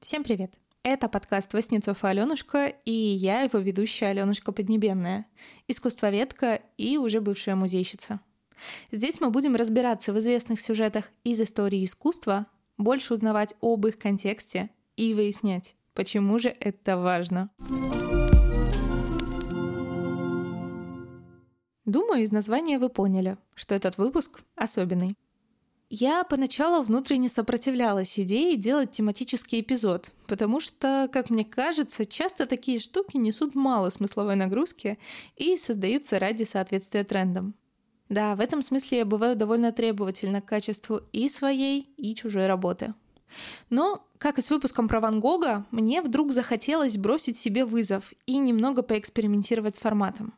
Всем привет! Это подкаст Воснецов и Аленушка, и я его ведущая Аленушка Поднебенная, искусствоведка и уже бывшая музейщица. Здесь мы будем разбираться в известных сюжетах из истории искусства, больше узнавать об их контексте и выяснять, почему же это важно. Думаю, из названия вы поняли, что этот выпуск особенный. Я поначалу внутренне сопротивлялась идее делать тематический эпизод, потому что, как мне кажется, часто такие штуки несут мало смысловой нагрузки и создаются ради соответствия трендам. Да, в этом смысле я бываю довольно требовательна к качеству и своей, и чужой работы. Но, как и с выпуском про Ван Гога, мне вдруг захотелось бросить себе вызов и немного поэкспериментировать с форматом.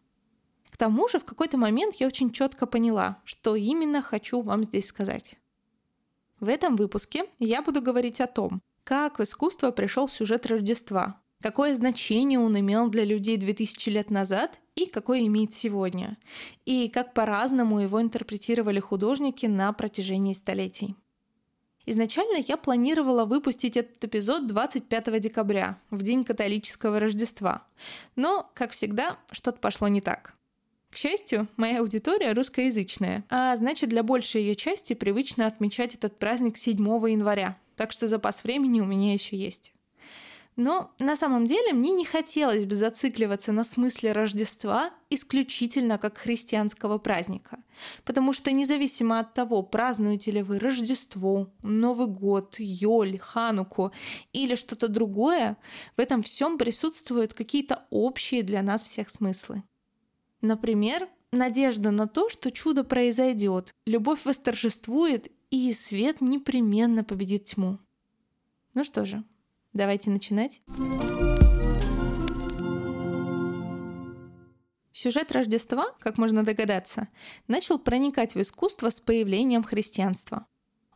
К тому же в какой-то момент я очень четко поняла, что именно хочу вам здесь сказать. В этом выпуске я буду говорить о том, как в искусство пришел сюжет Рождества, какое значение он имел для людей 2000 лет назад и какое имеет сегодня, и как по-разному его интерпретировали художники на протяжении столетий. Изначально я планировала выпустить этот эпизод 25 декабря, в день католического Рождества. Но, как всегда, что-то пошло не так. К счастью, моя аудитория русскоязычная, а значит для большей ее части привычно отмечать этот праздник 7 января, так что запас времени у меня еще есть. Но на самом деле мне не хотелось бы зацикливаться на смысле Рождества исключительно как христианского праздника. Потому что независимо от того, празднуете ли вы Рождество, Новый год, Йоль, Хануку или что-то другое, в этом всем присутствуют какие-то общие для нас всех смыслы. Например, надежда на то, что чудо произойдет, любовь восторжествует, и свет непременно победит тьму. Ну что же, давайте начинать. Сюжет Рождества, как можно догадаться, начал проникать в искусство с появлением христианства.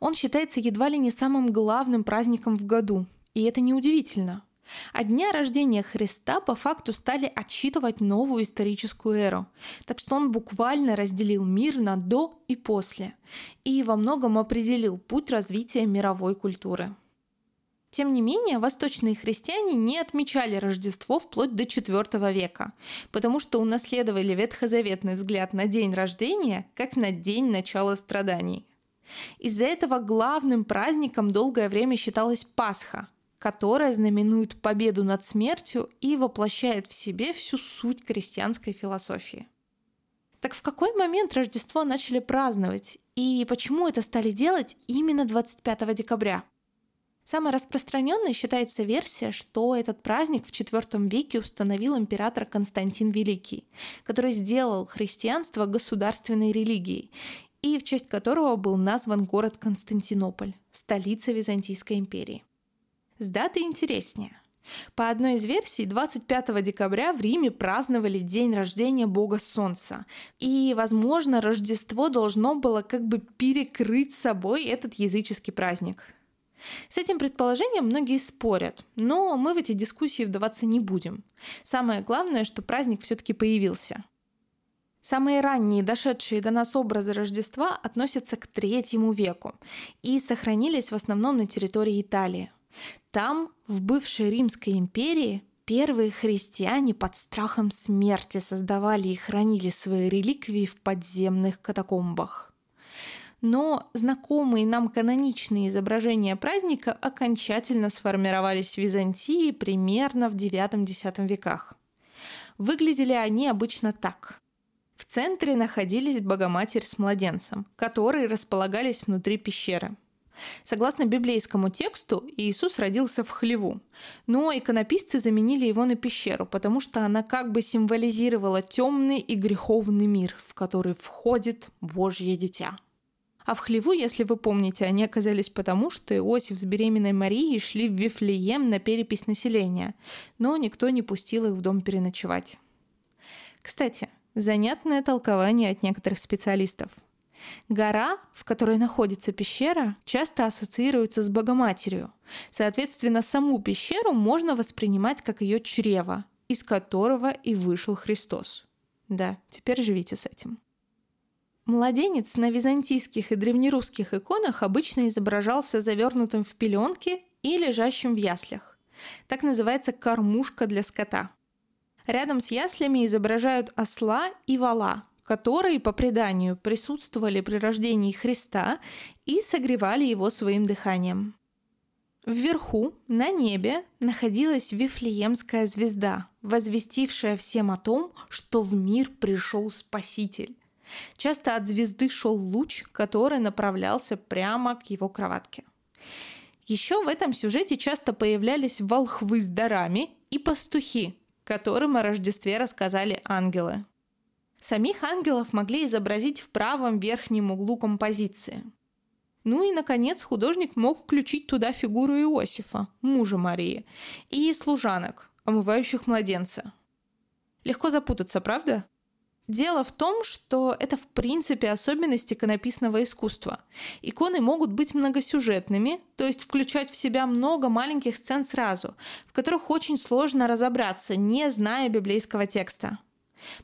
Он считается едва ли не самым главным праздником в году, и это неудивительно. От дня рождения Христа по факту стали отсчитывать новую историческую эру, так что он буквально разделил мир на до и после и во многом определил путь развития мировой культуры. Тем не менее, восточные христиане не отмечали Рождество вплоть до IV века, потому что унаследовали ветхозаветный взгляд на день рождения как на день начала страданий. Из-за этого главным праздником долгое время считалась Пасха, которая знаменует победу над смертью и воплощает в себе всю суть крестьянской философии. Так в какой момент Рождество начали праздновать и почему это стали делать именно 25 декабря? Самой распространенной считается версия, что этот праздник в IV веке установил император Константин Великий, который сделал христианство государственной религией и в честь которого был назван город Константинополь, столица Византийской империи. С датой интереснее. По одной из версий, 25 декабря в Риме праздновали день рождения бога Солнца. И, возможно, Рождество должно было как бы перекрыть собой этот языческий праздник. С этим предположением многие спорят, но мы в эти дискуссии вдаваться не будем. Самое главное, что праздник все-таки появился. Самые ранние дошедшие до нас образы Рождества относятся к третьему веку и сохранились в основном на территории Италии. Там, в бывшей Римской империи, первые христиане под страхом смерти создавали и хранили свои реликвии в подземных катакомбах. Но знакомые нам каноничные изображения праздника окончательно сформировались в Византии примерно в IX-X веках. Выглядели они обычно так. В центре находились Богоматерь с младенцем, которые располагались внутри пещеры – Согласно библейскому тексту, Иисус родился в хлеву, но иконописцы заменили его на пещеру, потому что она как бы символизировала темный и греховный мир, в который входит Божье дитя. А в хлеву, если вы помните, они оказались потому, что Иосиф с беременной Марией шли в Вифлеем на перепись населения, но никто не пустил их в дом переночевать. Кстати, занятное толкование от некоторых специалистов – Гора, в которой находится пещера, часто ассоциируется с Богоматерью. Соответственно, саму пещеру можно воспринимать как ее чрево. из которого и вышел Христос. Да, теперь живите с этим. Младенец на византийских и древнерусских иконах обычно изображался завернутым в пеленки и лежащим в яслях. Так называется кормушка для скота. Рядом с яслями изображают осла и вала, которые, по преданию, присутствовали при рождении Христа и согревали его своим дыханием. Вверху, на небе, находилась Вифлеемская звезда, возвестившая всем о том, что в мир пришел Спаситель. Часто от звезды шел луч, который направлялся прямо к его кроватке. Еще в этом сюжете часто появлялись волхвы с дарами и пастухи, которым о Рождестве рассказали ангелы. Самих ангелов могли изобразить в правом верхнем углу композиции. Ну и, наконец, художник мог включить туда фигуру Иосифа, мужа Марии, и служанок, омывающих младенца. Легко запутаться, правда? Дело в том, что это в принципе особенность иконописного искусства. Иконы могут быть многосюжетными, то есть включать в себя много маленьких сцен сразу, в которых очень сложно разобраться, не зная библейского текста.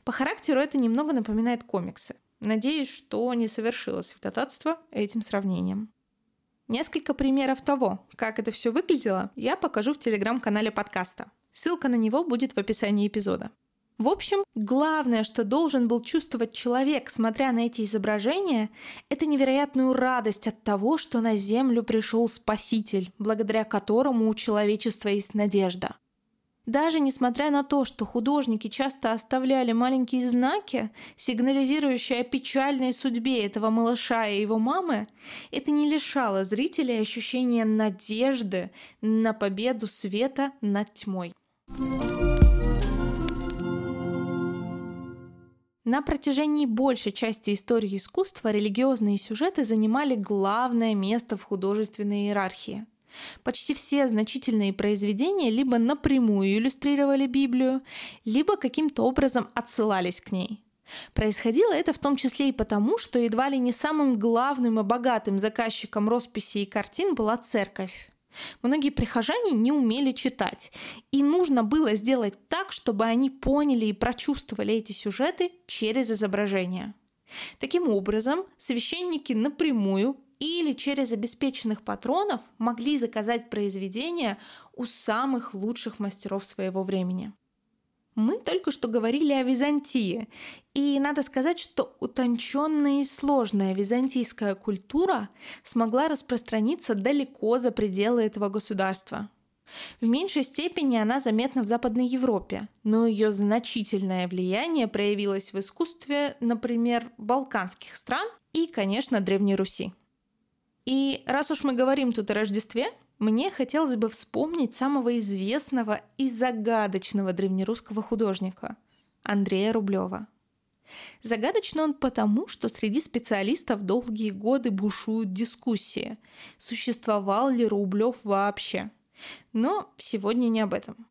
По характеру это немного напоминает комиксы. Надеюсь, что не совершило святотатство этим сравнением. Несколько примеров того, как это все выглядело, я покажу в телеграм-канале подкаста. Ссылка на него будет в описании эпизода. В общем, главное, что должен был чувствовать человек, смотря на эти изображения, это невероятную радость от того, что на Землю пришел Спаситель, благодаря которому у человечества есть надежда. Даже несмотря на то, что художники часто оставляли маленькие знаки, сигнализирующие о печальной судьбе этого малыша и его мамы, это не лишало зрителей ощущения надежды на победу света над тьмой. На протяжении большей части истории искусства религиозные сюжеты занимали главное место в художественной иерархии – Почти все значительные произведения либо напрямую иллюстрировали Библию, либо каким-то образом отсылались к ней. Происходило это в том числе и потому, что едва ли не самым главным и богатым заказчиком росписей и картин была церковь. Многие прихожане не умели читать, и нужно было сделать так, чтобы они поняли и прочувствовали эти сюжеты через изображения. Таким образом, священники напрямую или через обеспеченных патронов могли заказать произведения у самых лучших мастеров своего времени. Мы только что говорили о Византии, и надо сказать, что утонченная и сложная византийская культура смогла распространиться далеко за пределы этого государства. В меньшей степени она заметна в Западной Европе, но ее значительное влияние проявилось в искусстве, например, балканских стран и, конечно, Древней Руси. И раз уж мы говорим тут о Рождестве, мне хотелось бы вспомнить самого известного и загадочного древнерусского художника – Андрея Рублева. Загадочно он потому, что среди специалистов долгие годы бушуют дискуссии, существовал ли Рублев вообще. Но сегодня не об этом.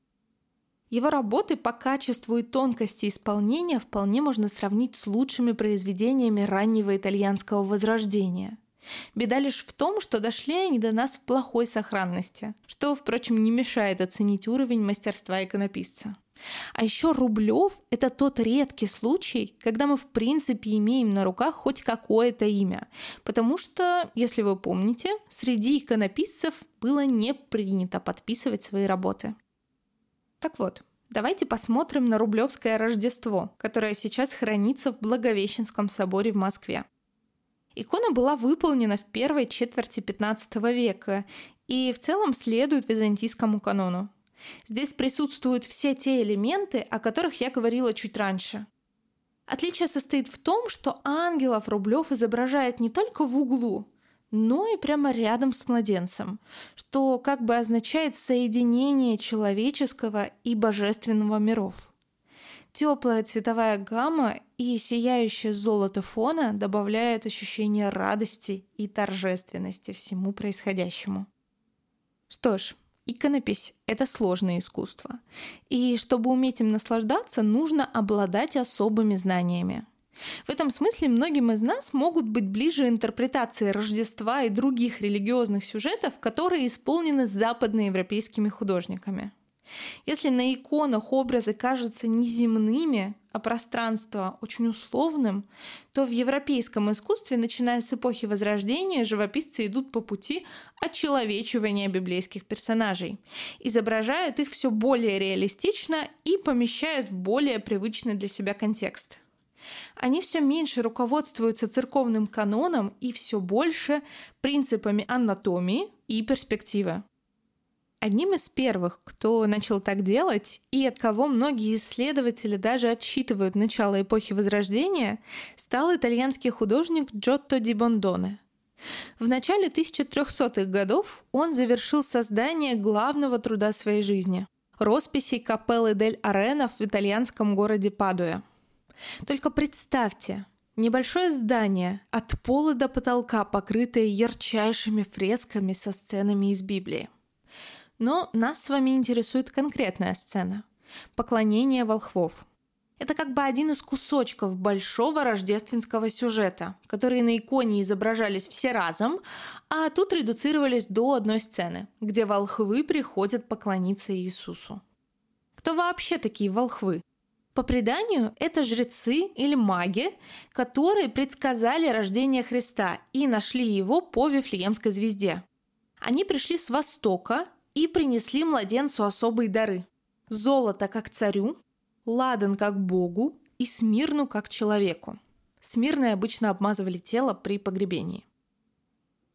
Его работы по качеству и тонкости исполнения вполне можно сравнить с лучшими произведениями раннего итальянского возрождения – Беда лишь в том, что дошли они до нас в плохой сохранности, что, впрочем, не мешает оценить уровень мастерства иконописца. А еще Рублев – это тот редкий случай, когда мы в принципе имеем на руках хоть какое-то имя. Потому что, если вы помните, среди иконописцев было не принято подписывать свои работы. Так вот, давайте посмотрим на Рублевское Рождество, которое сейчас хранится в Благовещенском соборе в Москве. Икона была выполнена в первой четверти XV века и в целом следует византийскому канону. Здесь присутствуют все те элементы, о которых я говорила чуть раньше. Отличие состоит в том, что ангелов Рублев изображает не только в углу, но и прямо рядом с младенцем, что как бы означает соединение человеческого и божественного миров. Теплая цветовая гамма и сияющее золото фона добавляют ощущение радости и торжественности всему происходящему. Что ж, иконопись — это сложное искусство. И чтобы уметь им наслаждаться, нужно обладать особыми знаниями. В этом смысле многим из нас могут быть ближе интерпретации Рождества и других религиозных сюжетов, которые исполнены западноевропейскими художниками — Если на иконах образы кажутся неземными, а пространство очень условным, то в европейском искусстве, начиная с эпохи Возрождения, живописцы идут по пути очеловечивания библейских персонажей, изображают их все более реалистично и помещают в более привычный для себя контекст. Они все меньше руководствуются церковным каноном и все больше принципами анатомии и перспективы. Одним из первых, кто начал так делать, и от кого многие исследователи даже отсчитывают начало эпохи Возрождения, стал итальянский художник Джотто ди Бондоне. В начале 1300-х годов он завершил создание главного труда своей жизни – росписей капеллы дель Арена в итальянском городе Падуя. Только представьте, небольшое здание от пола до потолка, покрытое ярчайшими фресками со сценами из Библии. Но нас с вами интересует конкретная сцена – поклонение волхвов. Это как бы один из кусочков большого рождественского сюжета, которые на иконе изображались все разом, а тут редуцировались до одной сцены, где волхвы приходят поклониться Иисусу. Кто вообще такие волхвы? По преданию, это жрецы или маги, которые предсказали рождение Христа и нашли его по Вифлеемской звезде. Они пришли с востока и принесли младенцу особые дары. Золото как царю, ладан как богу и смирну как человеку. Смирные обычно обмазывали тело при погребении.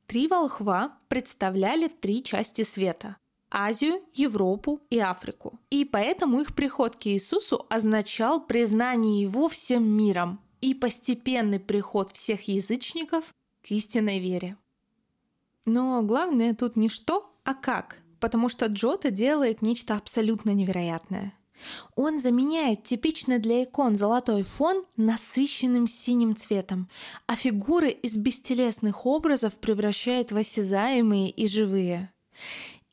Три волхва представляли три части света – Азию, Европу и Африку. И поэтому их приход к Иисусу означал признание Его всем миром и постепенный приход всех язычников к истинной вере. Но главное тут не что, а как потому что Джота делает нечто абсолютно невероятное. Он заменяет типичный для икон золотой фон насыщенным синим цветом, а фигуры из бестелесных образов превращает в осязаемые и живые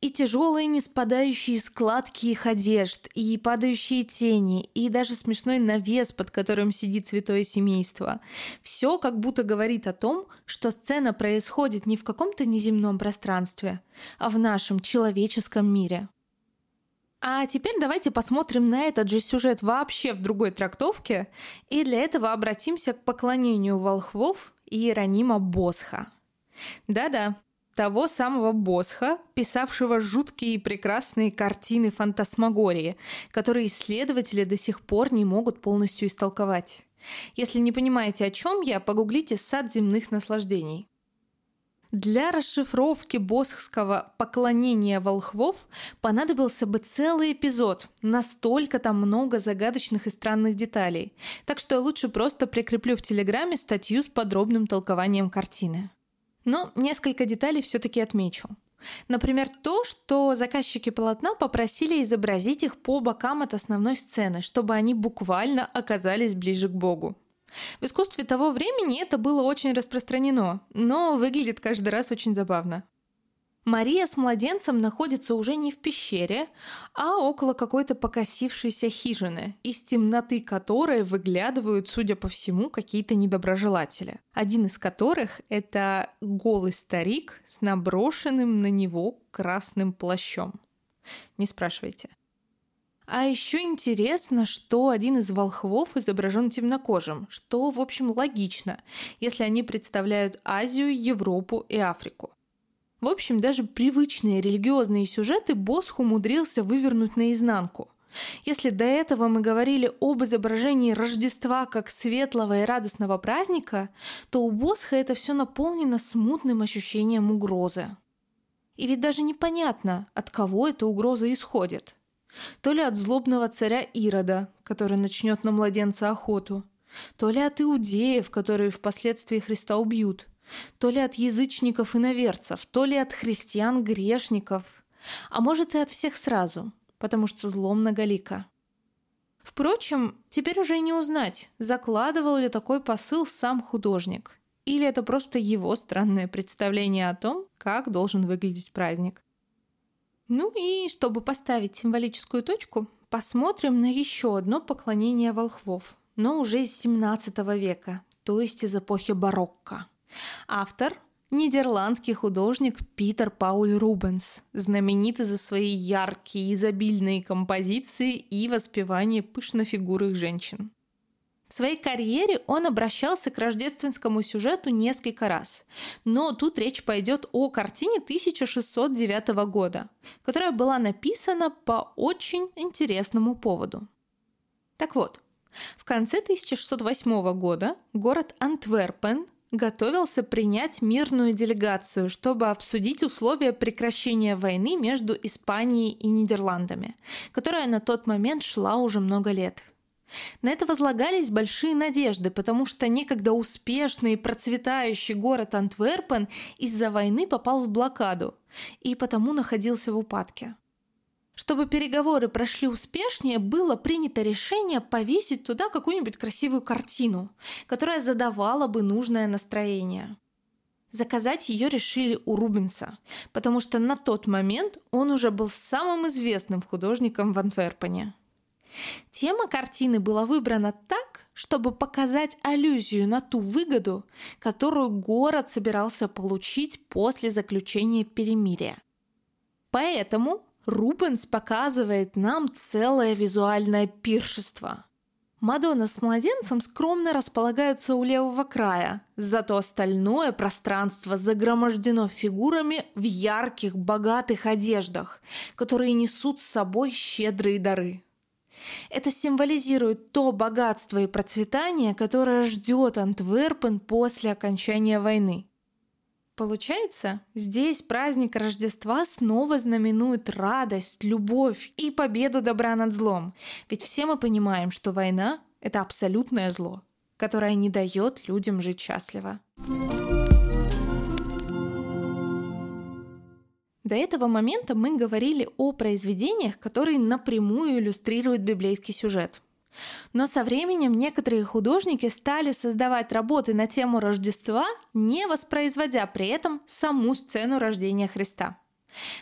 и тяжелые не спадающие складки их одежд, и падающие тени, и даже смешной навес, под которым сидит святое семейство. Все как будто говорит о том, что сцена происходит не в каком-то неземном пространстве, а в нашем человеческом мире. А теперь давайте посмотрим на этот же сюжет вообще в другой трактовке, и для этого обратимся к поклонению волхвов Иеронима Босха. Да-да, того самого Босха, писавшего жуткие и прекрасные картины фантасмагории, которые исследователи до сих пор не могут полностью истолковать. Если не понимаете, о чем я, погуглите «Сад земных наслаждений». Для расшифровки босхского поклонения волхвов понадобился бы целый эпизод. Настолько там много загадочных и странных деталей. Так что я лучше просто прикреплю в Телеграме статью с подробным толкованием картины. Но несколько деталей все-таки отмечу. Например, то, что заказчики полотна попросили изобразить их по бокам от основной сцены, чтобы они буквально оказались ближе к Богу. В искусстве того времени это было очень распространено, но выглядит каждый раз очень забавно. Мария с младенцем находится уже не в пещере, а около какой-то покосившейся хижины, из темноты которой выглядывают, судя по всему, какие-то недоброжелатели. Один из которых — это голый старик с наброшенным на него красным плащом. Не спрашивайте. А еще интересно, что один из волхвов изображен темнокожим, что, в общем, логично, если они представляют Азию, Европу и Африку. В общем, даже привычные религиозные сюжеты Босх умудрился вывернуть наизнанку. Если до этого мы говорили об изображении Рождества как светлого и радостного праздника, то у Босха это все наполнено смутным ощущением угрозы. И ведь даже непонятно, от кого эта угроза исходит. То ли от злобного царя Ирода, который начнет на младенца охоту, то ли от иудеев, которые впоследствии Христа убьют – то ли от язычников и наверцев, то ли от христиан-грешников, а может и от всех сразу, потому что зло многолико. Впрочем, теперь уже и не узнать, закладывал ли такой посыл сам художник, или это просто его странное представление о том, как должен выглядеть праздник. Ну и чтобы поставить символическую точку, посмотрим на еще одно поклонение волхвов, но уже из 17 века, то есть из эпохи барокко. Автор нидерландский художник Питер Пауль Рубенс, знаменитый за свои яркие, изобильные композиции и воспевание пышнофигурых женщин. В своей карьере он обращался к рождественскому сюжету несколько раз. Но тут речь пойдет о картине 1609 года, которая была написана по очень интересному поводу. Так вот, в конце 1608 года город Антверпен готовился принять мирную делегацию, чтобы обсудить условия прекращения войны между Испанией и Нидерландами, которая на тот момент шла уже много лет – на это возлагались большие надежды, потому что некогда успешный и процветающий город Антверпен из-за войны попал в блокаду и потому находился в упадке. Чтобы переговоры прошли успешнее, было принято решение повесить туда какую-нибудь красивую картину, которая задавала бы нужное настроение. Заказать ее решили у Рубенса, потому что на тот момент он уже был самым известным художником в Антверпене. Тема картины была выбрана так, чтобы показать аллюзию на ту выгоду, которую город собирался получить после заключения перемирия. Поэтому Рубенс показывает нам целое визуальное пиршество. Мадонна с младенцем скромно располагаются у левого края, зато остальное пространство загромождено фигурами в ярких, богатых одеждах, которые несут с собой щедрые дары. Это символизирует то богатство и процветание, которое ждет Антверпен после окончания войны. Получается, здесь праздник Рождества снова знаменует радость, любовь и победу добра над злом. Ведь все мы понимаем, что война — это абсолютное зло, которое не дает людям жить счастливо. До этого момента мы говорили о произведениях, которые напрямую иллюстрируют библейский сюжет. Но со временем некоторые художники стали создавать работы на тему Рождества, не воспроизводя при этом саму сцену рождения Христа.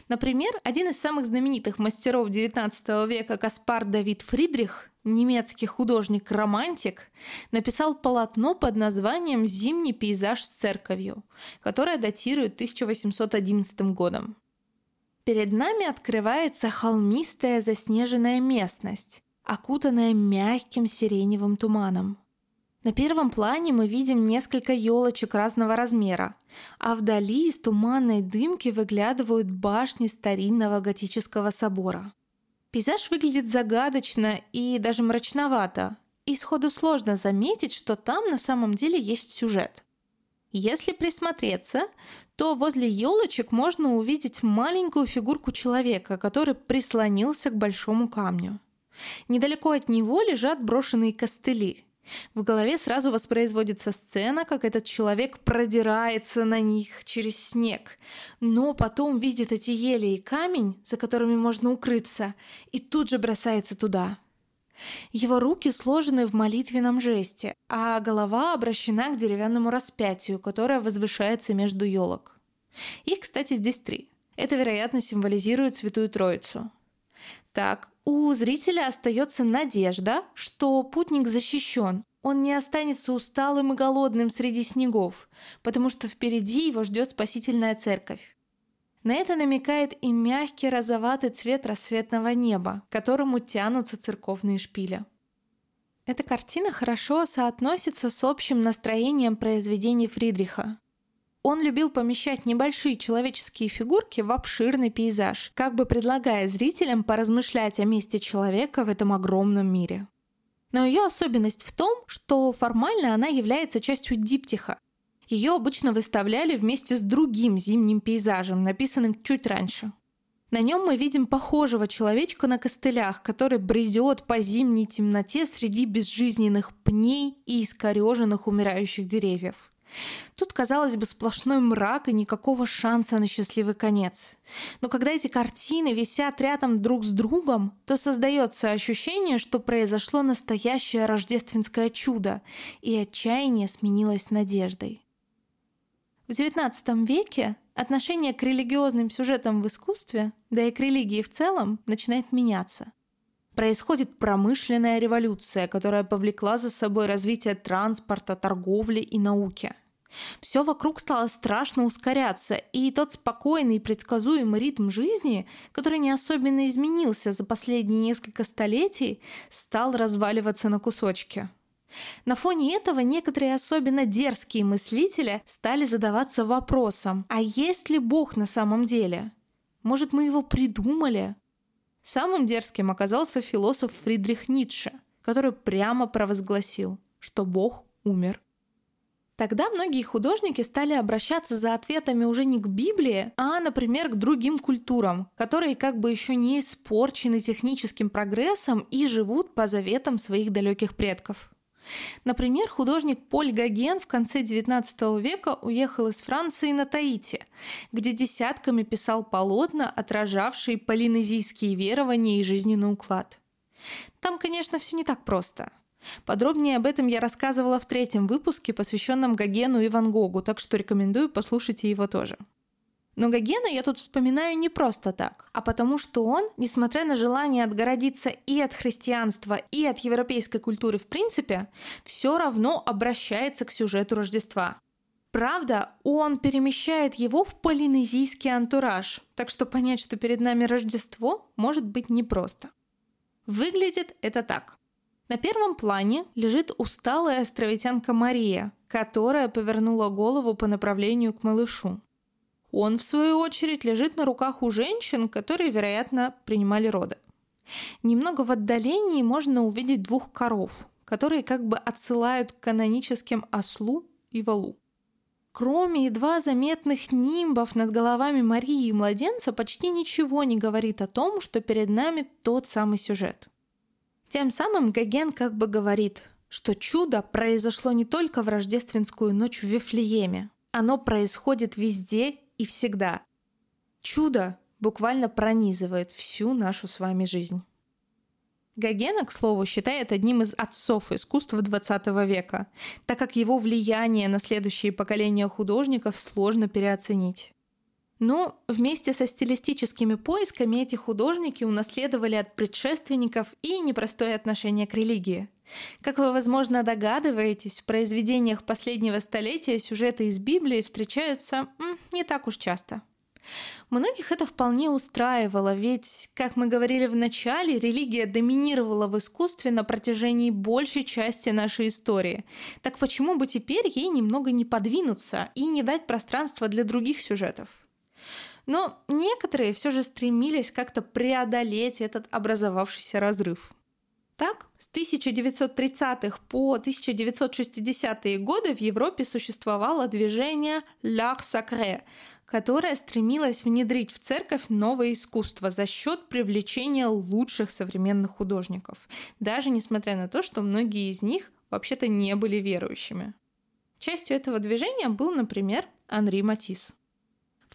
Например, один из самых знаменитых мастеров XIX века Каспар Давид Фридрих, немецкий художник-романтик, написал полотно под названием «Зимний пейзаж с церковью», которое датирует 1811 годом. Перед нами открывается холмистая заснеженная местность, окутанная мягким сиреневым туманом. На первом плане мы видим несколько елочек разного размера, а вдали из туманной дымки выглядывают башни старинного готического собора. Пейзаж выглядит загадочно и даже мрачновато, и сходу сложно заметить, что там на самом деле есть сюжет. Если присмотреться, то возле елочек можно увидеть маленькую фигурку человека, который прислонился к большому камню. Недалеко от него лежат брошенные костыли. В голове сразу воспроизводится сцена, как этот человек продирается на них через снег, но потом видит эти ели и камень, за которыми можно укрыться, и тут же бросается туда. Его руки сложены в молитвенном жесте, а голова обращена к деревянному распятию, которое возвышается между елок. Их, кстати, здесь три. Это, вероятно, символизирует Святую Троицу. Так, у зрителя остается надежда, что путник защищен, он не останется усталым и голодным среди снегов, потому что впереди его ждет спасительная церковь. На это намекает и мягкий розоватый цвет рассветного неба, к которому тянутся церковные шпили. Эта картина хорошо соотносится с общим настроением произведений Фридриха. Он любил помещать небольшие человеческие фигурки в обширный пейзаж, как бы предлагая зрителям поразмышлять о месте человека в этом огромном мире. Но ее особенность в том, что формально она является частью диптиха, ее обычно выставляли вместе с другим зимним пейзажем, написанным чуть раньше. На нем мы видим похожего человечка на костылях, который бредет по зимней темноте среди безжизненных пней и искореженных умирающих деревьев. Тут, казалось бы, сплошной мрак и никакого шанса на счастливый конец. Но когда эти картины висят рядом друг с другом, то создается ощущение, что произошло настоящее рождественское чудо, и отчаяние сменилось надеждой. В XIX веке отношение к религиозным сюжетам в искусстве, да и к религии в целом, начинает меняться. Происходит промышленная революция, которая повлекла за собой развитие транспорта, торговли и науки. Все вокруг стало страшно ускоряться, и тот спокойный и предсказуемый ритм жизни, который не особенно изменился за последние несколько столетий, стал разваливаться на кусочки. На фоне этого некоторые особенно дерзкие мыслители стали задаваться вопросом, а есть ли Бог на самом деле? Может, мы его придумали? Самым дерзким оказался философ Фридрих Ницше, который прямо провозгласил, что Бог умер. Тогда многие художники стали обращаться за ответами уже не к Библии, а, например, к другим культурам, которые как бы еще не испорчены техническим прогрессом и живут по заветам своих далеких предков. Например, художник Поль Гоген в конце XIX века уехал из Франции на Таити, где десятками писал полотна, отражавшие полинезийские верования и жизненный уклад. Там, конечно, все не так просто. Подробнее об этом я рассказывала в третьем выпуске, посвященном Гогену и Ван Гогу, так что рекомендую, послушайте его тоже. Но Гогена я тут вспоминаю не просто так, а потому что он, несмотря на желание отгородиться и от христианства, и от европейской культуры в принципе, все равно обращается к сюжету Рождества. Правда, он перемещает его в полинезийский антураж, так что понять, что перед нами Рождество, может быть непросто. Выглядит это так. На первом плане лежит усталая островитянка Мария, которая повернула голову по направлению к малышу. Он, в свою очередь, лежит на руках у женщин, которые, вероятно, принимали роды. Немного в отдалении можно увидеть двух коров, которые как бы отсылают к каноническим ослу и валу. Кроме едва заметных нимбов над головами Марии и младенца, почти ничего не говорит о том, что перед нами тот самый сюжет. Тем самым Гоген как бы говорит, что чудо произошло не только в рождественскую ночь в Вифлееме, оно происходит везде и всегда. Чудо буквально пронизывает всю нашу с вами жизнь. Гогена, к слову, считает одним из отцов искусства XX века, так как его влияние на следующие поколения художников сложно переоценить. Но вместе со стилистическими поисками эти художники унаследовали от предшественников и непростое отношение к религии. Как вы, возможно, догадываетесь, в произведениях последнего столетия сюжеты из Библии встречаются не так уж часто. Многих это вполне устраивало, ведь, как мы говорили в начале, религия доминировала в искусстве на протяжении большей части нашей истории. Так почему бы теперь ей немного не подвинуться и не дать пространства для других сюжетов? Но некоторые все же стремились как-то преодолеть этот образовавшийся разрыв. Так, с 1930-х по 1960-е годы в Европе существовало движение «L'art sacré», которое стремилось внедрить в церковь новое искусство за счет привлечения лучших современных художников, даже несмотря на то, что многие из них вообще-то не были верующими. Частью этого движения был, например, Анри Матисс.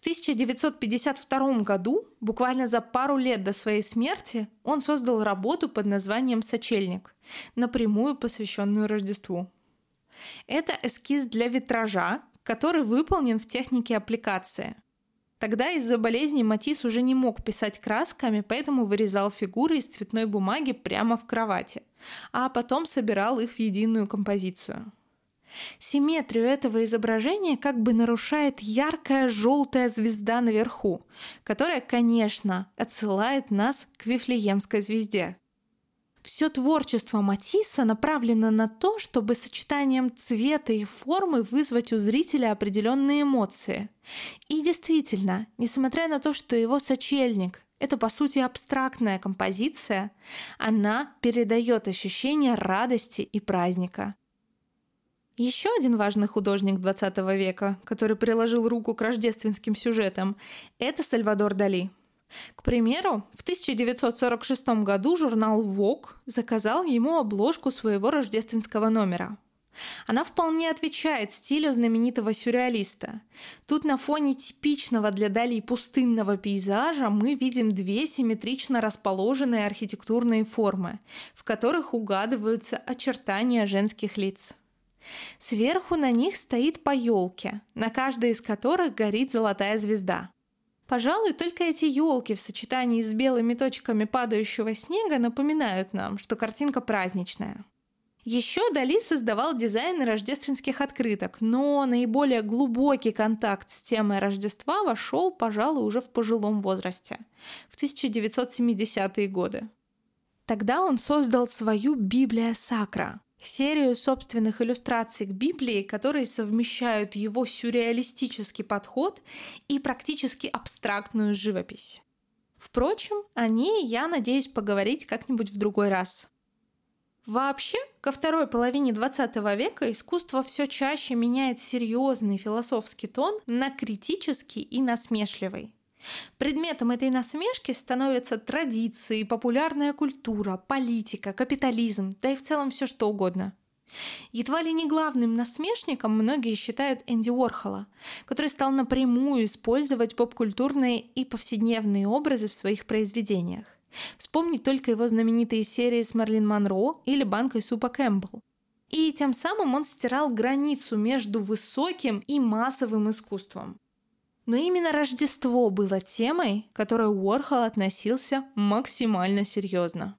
В 1952 году, буквально за пару лет до своей смерти, он создал работу под названием «Сочельник», напрямую посвященную Рождеству. Это эскиз для витража, который выполнен в технике аппликации. Тогда из-за болезни Матис уже не мог писать красками, поэтому вырезал фигуры из цветной бумаги прямо в кровати, а потом собирал их в единую композицию. Симметрию этого изображения как бы нарушает яркая желтая звезда наверху, которая, конечно, отсылает нас к Вифлеемской звезде. Все творчество Матисса направлено на то, чтобы сочетанием цвета и формы вызвать у зрителя определенные эмоции. И действительно, несмотря на то, что его сочельник — это по сути абстрактная композиция, она передает ощущение радости и праздника. Еще один важный художник 20 века, который приложил руку к рождественским сюжетам, это Сальвадор Дали. К примеру, в 1946 году журнал Vogue заказал ему обложку своего рождественского номера. Она вполне отвечает стилю знаменитого сюрреалиста. Тут на фоне типичного для Дали пустынного пейзажа мы видим две симметрично расположенные архитектурные формы, в которых угадываются очертания женских лиц. Сверху на них стоит по елке, на каждой из которых горит золотая звезда. Пожалуй, только эти елки в сочетании с белыми точками падающего снега напоминают нам, что картинка праздничная. Еще Дали создавал дизайны рождественских открыток, но наиболее глубокий контакт с темой Рождества вошел, пожалуй, уже в пожилом возрасте, в 1970-е годы. Тогда он создал свою «Библия Сакра», серию собственных иллюстраций к Библии, которые совмещают его сюрреалистический подход и практически абстрактную живопись. Впрочем, о ней я надеюсь поговорить как-нибудь в другой раз. Вообще, ко второй половине 20 века искусство все чаще меняет серьезный философский тон на критический и насмешливый. Предметом этой насмешки становятся традиции, популярная культура, политика, капитализм, да и в целом все что угодно. Едва ли не главным насмешником многие считают Энди Уорхола, который стал напрямую использовать попкультурные и повседневные образы в своих произведениях. Вспомнить только его знаменитые серии с Марлин Монро или банкой супа Кэмпбелл. И тем самым он стирал границу между высоким и массовым искусством. Но именно Рождество было темой, к которой Уорхол относился максимально серьезно.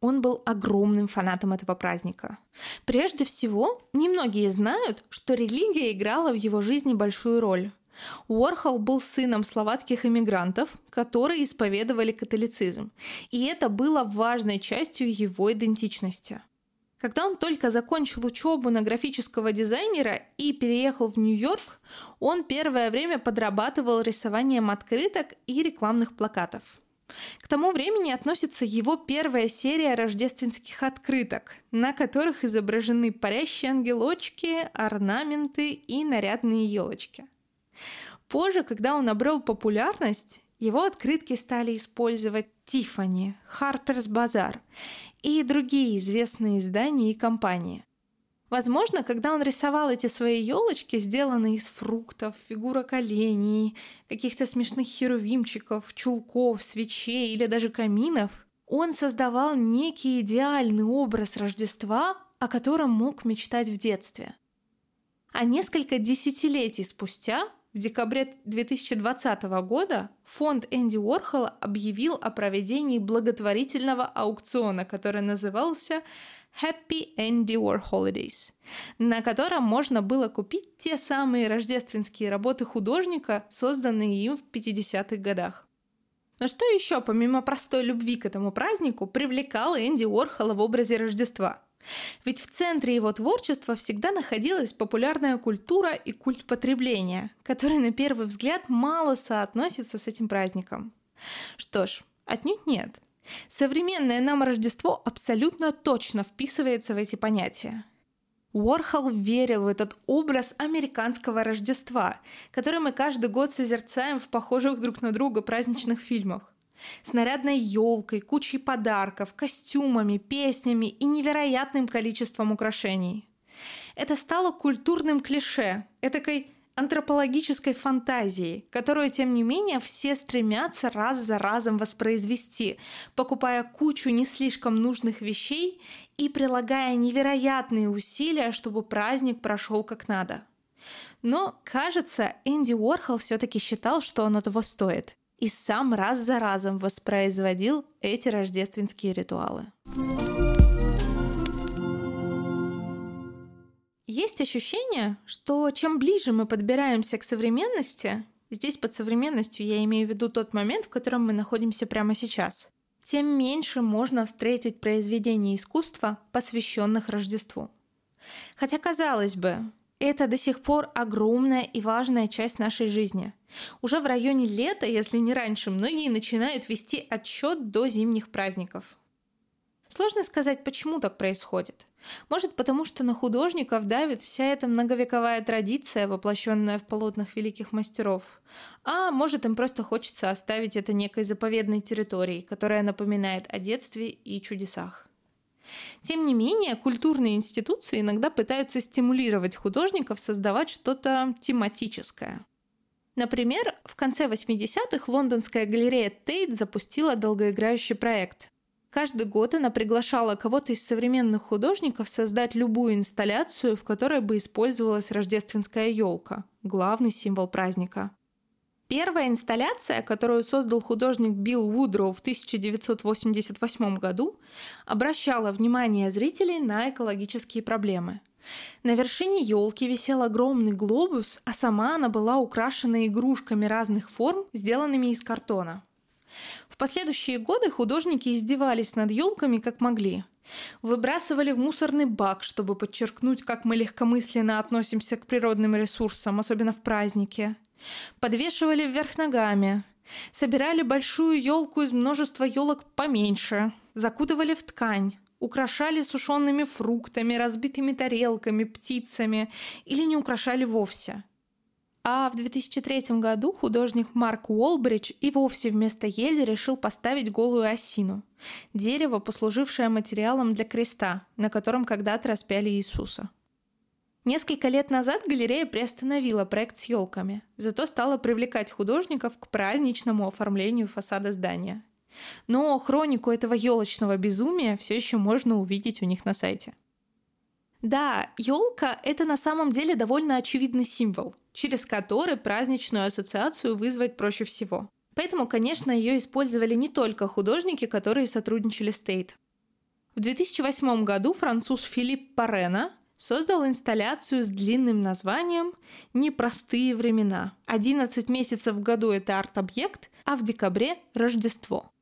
Он был огромным фанатом этого праздника. Прежде всего, немногие знают, что религия играла в его жизни большую роль. Уорхол был сыном словацких иммигрантов, которые исповедовали католицизм, и это было важной частью его идентичности. Когда он только закончил учебу на графического дизайнера и переехал в Нью-Йорк, он первое время подрабатывал рисованием открыток и рекламных плакатов. К тому времени относится его первая серия рождественских открыток, на которых изображены парящие ангелочки, орнаменты и нарядные елочки. Позже, когда он обрел популярность, его открытки стали использовать Tiffany, Harper's Bazaar и другие известные издания и компании. Возможно, когда он рисовал эти свои елочки, сделанные из фруктов, фигурок оленей, каких-то смешных херувимчиков, чулков, свечей или даже каминов, он создавал некий идеальный образ Рождества, о котором мог мечтать в детстве. А несколько десятилетий спустя, в декабре 2020 года, фонд Энди Уорхола объявил о проведении благотворительного аукциона, который назывался Happy Andy War Holidays, на котором можно было купить те самые рождественские работы художника, созданные им в 50-х годах. Но что еще, помимо простой любви к этому празднику, привлекало Энди Уорхола в образе Рождества – ведь в центре его творчества всегда находилась популярная культура и культ потребления, который на первый взгляд мало соотносится с этим праздником. Что ж, отнюдь нет. Современное нам Рождество абсолютно точно вписывается в эти понятия. Уорхол верил в этот образ американского Рождества, который мы каждый год созерцаем в похожих друг на друга праздничных фильмах с нарядной елкой, кучей подарков, костюмами, песнями и невероятным количеством украшений. Это стало культурным клише, этакой антропологической фантазией, которую, тем не менее, все стремятся раз за разом воспроизвести, покупая кучу не слишком нужных вещей и прилагая невероятные усилия, чтобы праздник прошел как надо. Но, кажется, Энди Уорхол все-таки считал, что оно того стоит и сам раз за разом воспроизводил эти рождественские ритуалы. Есть ощущение, что чем ближе мы подбираемся к современности, здесь под современностью я имею в виду тот момент, в котором мы находимся прямо сейчас, тем меньше можно встретить произведений искусства, посвященных Рождеству. Хотя, казалось бы, это до сих пор огромная и важная часть нашей жизни. Уже в районе лета, если не раньше, многие начинают вести отчет до зимних праздников. Сложно сказать, почему так происходит. Может, потому что на художников давит вся эта многовековая традиция, воплощенная в полотнах великих мастеров. А может, им просто хочется оставить это некой заповедной территорией, которая напоминает о детстве и чудесах. Тем не менее, культурные институции иногда пытаются стимулировать художников создавать что-то тематическое. Например, в конце 80-х лондонская галерея Тейт запустила долгоиграющий проект. Каждый год она приглашала кого-то из современных художников создать любую инсталляцию, в которой бы использовалась рождественская елка, главный символ праздника. Первая инсталляция, которую создал художник Билл Вудроу в 1988 году, обращала внимание зрителей на экологические проблемы. На вершине елки висел огромный глобус, а сама она была украшена игрушками разных форм, сделанными из картона. В последующие годы художники издевались над елками как могли. Выбрасывали в мусорный бак, чтобы подчеркнуть, как мы легкомысленно относимся к природным ресурсам, особенно в праздники – подвешивали вверх ногами, собирали большую елку из множества елок поменьше, закутывали в ткань, украшали сушеными фруктами, разбитыми тарелками, птицами или не украшали вовсе. А в 2003 году художник Марк Уолбридж и вовсе вместо ели решил поставить голую осину – дерево, послужившее материалом для креста, на котором когда-то распяли Иисуса – Несколько лет назад галерея приостановила проект с елками, зато стала привлекать художников к праздничному оформлению фасада здания. Но хронику этого елочного безумия все еще можно увидеть у них на сайте. Да, елка — это на самом деле довольно очевидный символ, через который праздничную ассоциацию вызвать проще всего. Поэтому, конечно, ее использовали не только художники, которые сотрудничали с Тейт. В 2008 году француз Филипп Парена создал инсталляцию с длинным названием «Непростые времена». 11 месяцев в году это арт-объект, а в декабре – Рождество.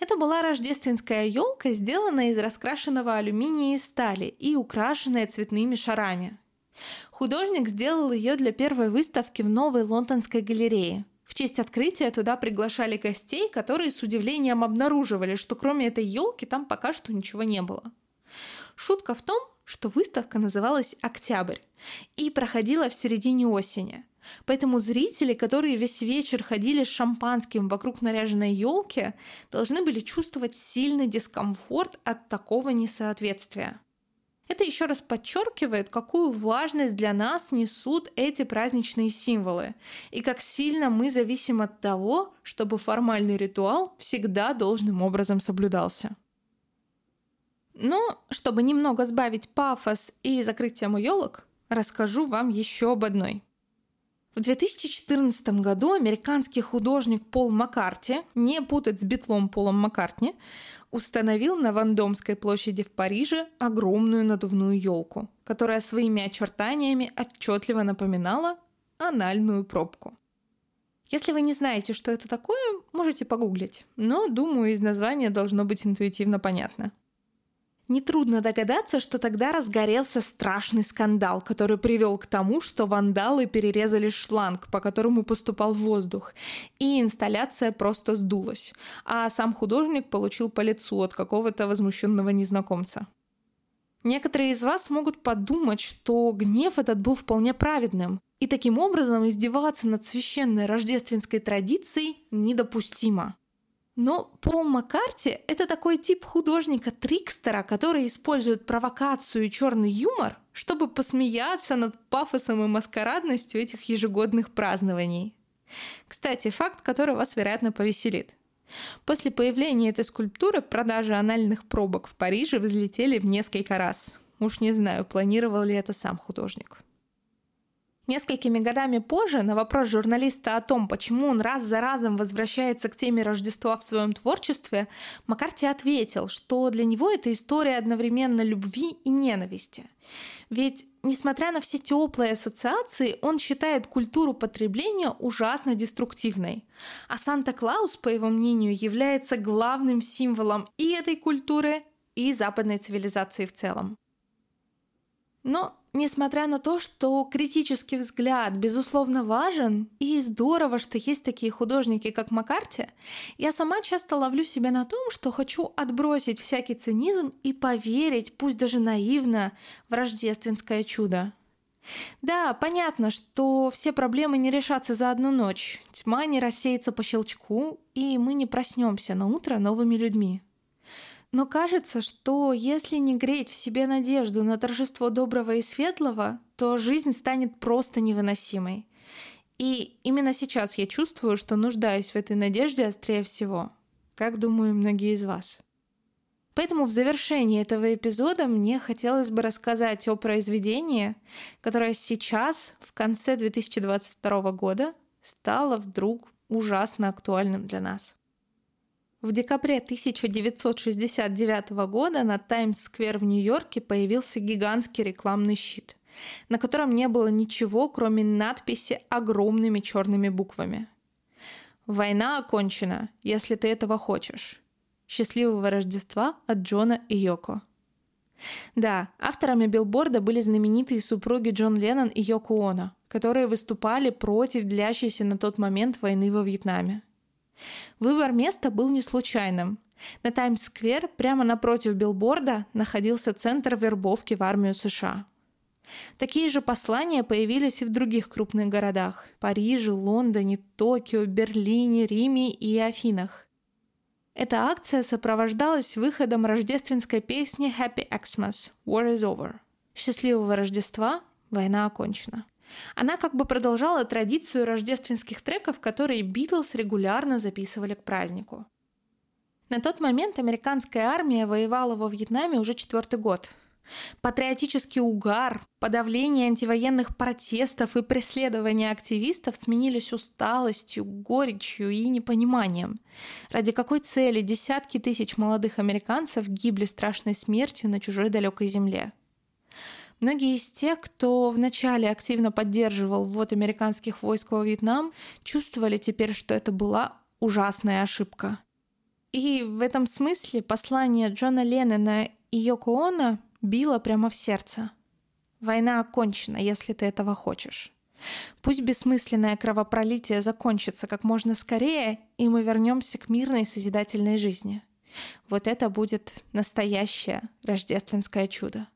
Это была рождественская елка, сделанная из раскрашенного алюминия и стали и украшенная цветными шарами. Художник сделал ее для первой выставки в новой лондонской галерее. В честь открытия туда приглашали гостей, которые с удивлением обнаруживали, что кроме этой елки там пока что ничего не было. Шутка в том, что выставка называлась «Октябрь» и проходила в середине осени. Поэтому зрители, которые весь вечер ходили с шампанским вокруг наряженной елки, должны были чувствовать сильный дискомфорт от такого несоответствия. Это еще раз подчеркивает, какую важность для нас несут эти праздничные символы и как сильно мы зависим от того, чтобы формальный ритуал всегда должным образом соблюдался. Но, чтобы немного сбавить пафос и закрыть тему елок, расскажу вам еще об одной. В 2014 году американский художник Пол Маккарти, не путать с битлом Полом Маккартни, установил на Вандомской площади в Париже огромную надувную елку, которая своими очертаниями отчетливо напоминала анальную пробку. Если вы не знаете, что это такое, можете погуглить, но, думаю, из названия должно быть интуитивно понятно. Нетрудно догадаться, что тогда разгорелся страшный скандал, который привел к тому, что вандалы перерезали шланг, по которому поступал воздух, и инсталляция просто сдулась, а сам художник получил по лицу от какого-то возмущенного незнакомца. Некоторые из вас могут подумать, что гнев этот был вполне праведным, и таким образом издеваться над священной рождественской традицией недопустимо. Но Пол Маккарти — это такой тип художника-трикстера, который использует провокацию и черный юмор, чтобы посмеяться над пафосом и маскарадностью этих ежегодных празднований. Кстати, факт, который вас, вероятно, повеселит. После появления этой скульптуры продажи анальных пробок в Париже взлетели в несколько раз. Уж не знаю, планировал ли это сам художник. Несколькими годами позже на вопрос журналиста о том, почему он раз за разом возвращается к теме Рождества в своем творчестве, Маккарти ответил, что для него это история одновременно любви и ненависти. Ведь, несмотря на все теплые ассоциации, он считает культуру потребления ужасно деструктивной. А Санта-Клаус, по его мнению, является главным символом и этой культуры, и западной цивилизации в целом. Но Несмотря на то, что критический взгляд, безусловно, важен, и здорово, что есть такие художники, как Маккарти, я сама часто ловлю себя на том, что хочу отбросить всякий цинизм и поверить, пусть даже наивно, в рождественское чудо. Да, понятно, что все проблемы не решатся за одну ночь. Тьма не рассеется по щелчку, и мы не проснемся на утро новыми людьми. Но кажется, что если не греть в себе надежду на торжество доброго и светлого, то жизнь станет просто невыносимой. И именно сейчас я чувствую, что нуждаюсь в этой надежде острее всего, как думаю многие из вас. Поэтому в завершении этого эпизода мне хотелось бы рассказать о произведении, которое сейчас, в конце 2022 года, стало вдруг ужасно актуальным для нас. В декабре 1969 года на Таймс-сквер в Нью-Йорке появился гигантский рекламный щит, на котором не было ничего, кроме надписи огромными черными буквами. «Война окончена, если ты этого хочешь. Счастливого Рождества от Джона и Йоко». Да, авторами билборда были знаменитые супруги Джон Леннон и Йоко Оно, которые выступали против длящейся на тот момент войны во Вьетнаме. Выбор места был не случайным. На Таймс-сквер, прямо напротив билборда, находился центр вербовки в армию США. Такие же послания появились и в других крупных городах – Париже, Лондоне, Токио, Берлине, Риме и Афинах. Эта акция сопровождалась выходом рождественской песни «Happy Xmas» – «War is over» – «Счастливого Рождества» – «Война окончена». Она как бы продолжала традицию рождественских треков, которые Битлз регулярно записывали к празднику. На тот момент американская армия воевала во Вьетнаме уже четвертый год. Патриотический угар, подавление антивоенных протестов и преследование активистов сменились усталостью, горечью и непониманием. Ради какой цели десятки тысяч молодых американцев гибли страшной смертью на чужой далекой земле? Многие из тех, кто вначале активно поддерживал ввод американских войск во Вьетнам, чувствовали теперь, что это была ужасная ошибка. И в этом смысле послание Джона Леннона и Йоко Оно било прямо в сердце. Война окончена, если ты этого хочешь. Пусть бессмысленное кровопролитие закончится как можно скорее, и мы вернемся к мирной созидательной жизни. Вот это будет настоящее рождественское чудо.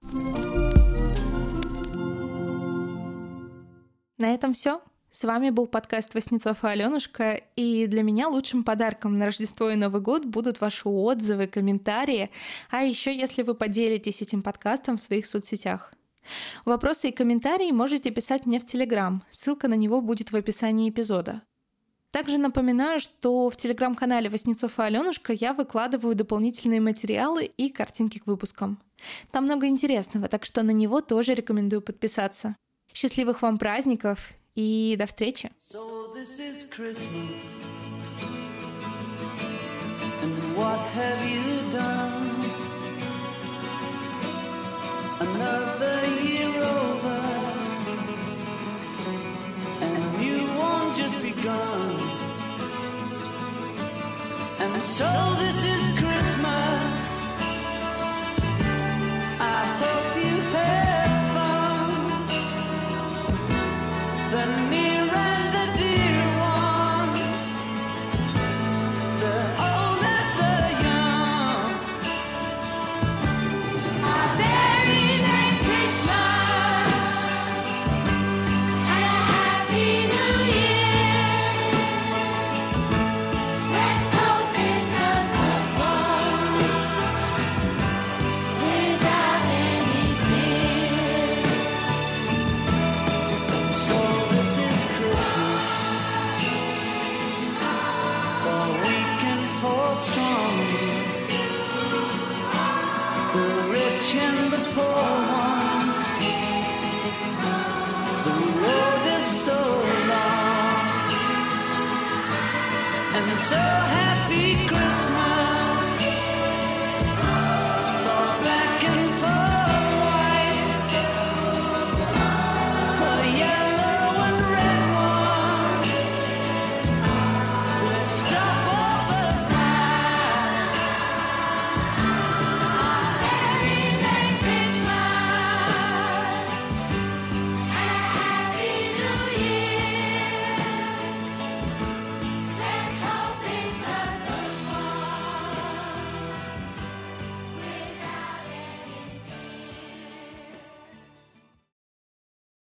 На этом все. С вами был подкаст Васнецов и Аленушка, и для меня лучшим подарком на Рождество и Новый год будут ваши отзывы, комментарии, а еще если вы поделитесь этим подкастом в своих соцсетях. Вопросы и комментарии можете писать мне в Телеграм, ссылка на него будет в описании эпизода. Также напоминаю, что в телеграм-канале Васнецов и Аленушка я выкладываю дополнительные материалы и картинки к выпускам. Там много интересного, так что на него тоже рекомендую подписаться. Счастливых вам праздников и до встречи. And so this is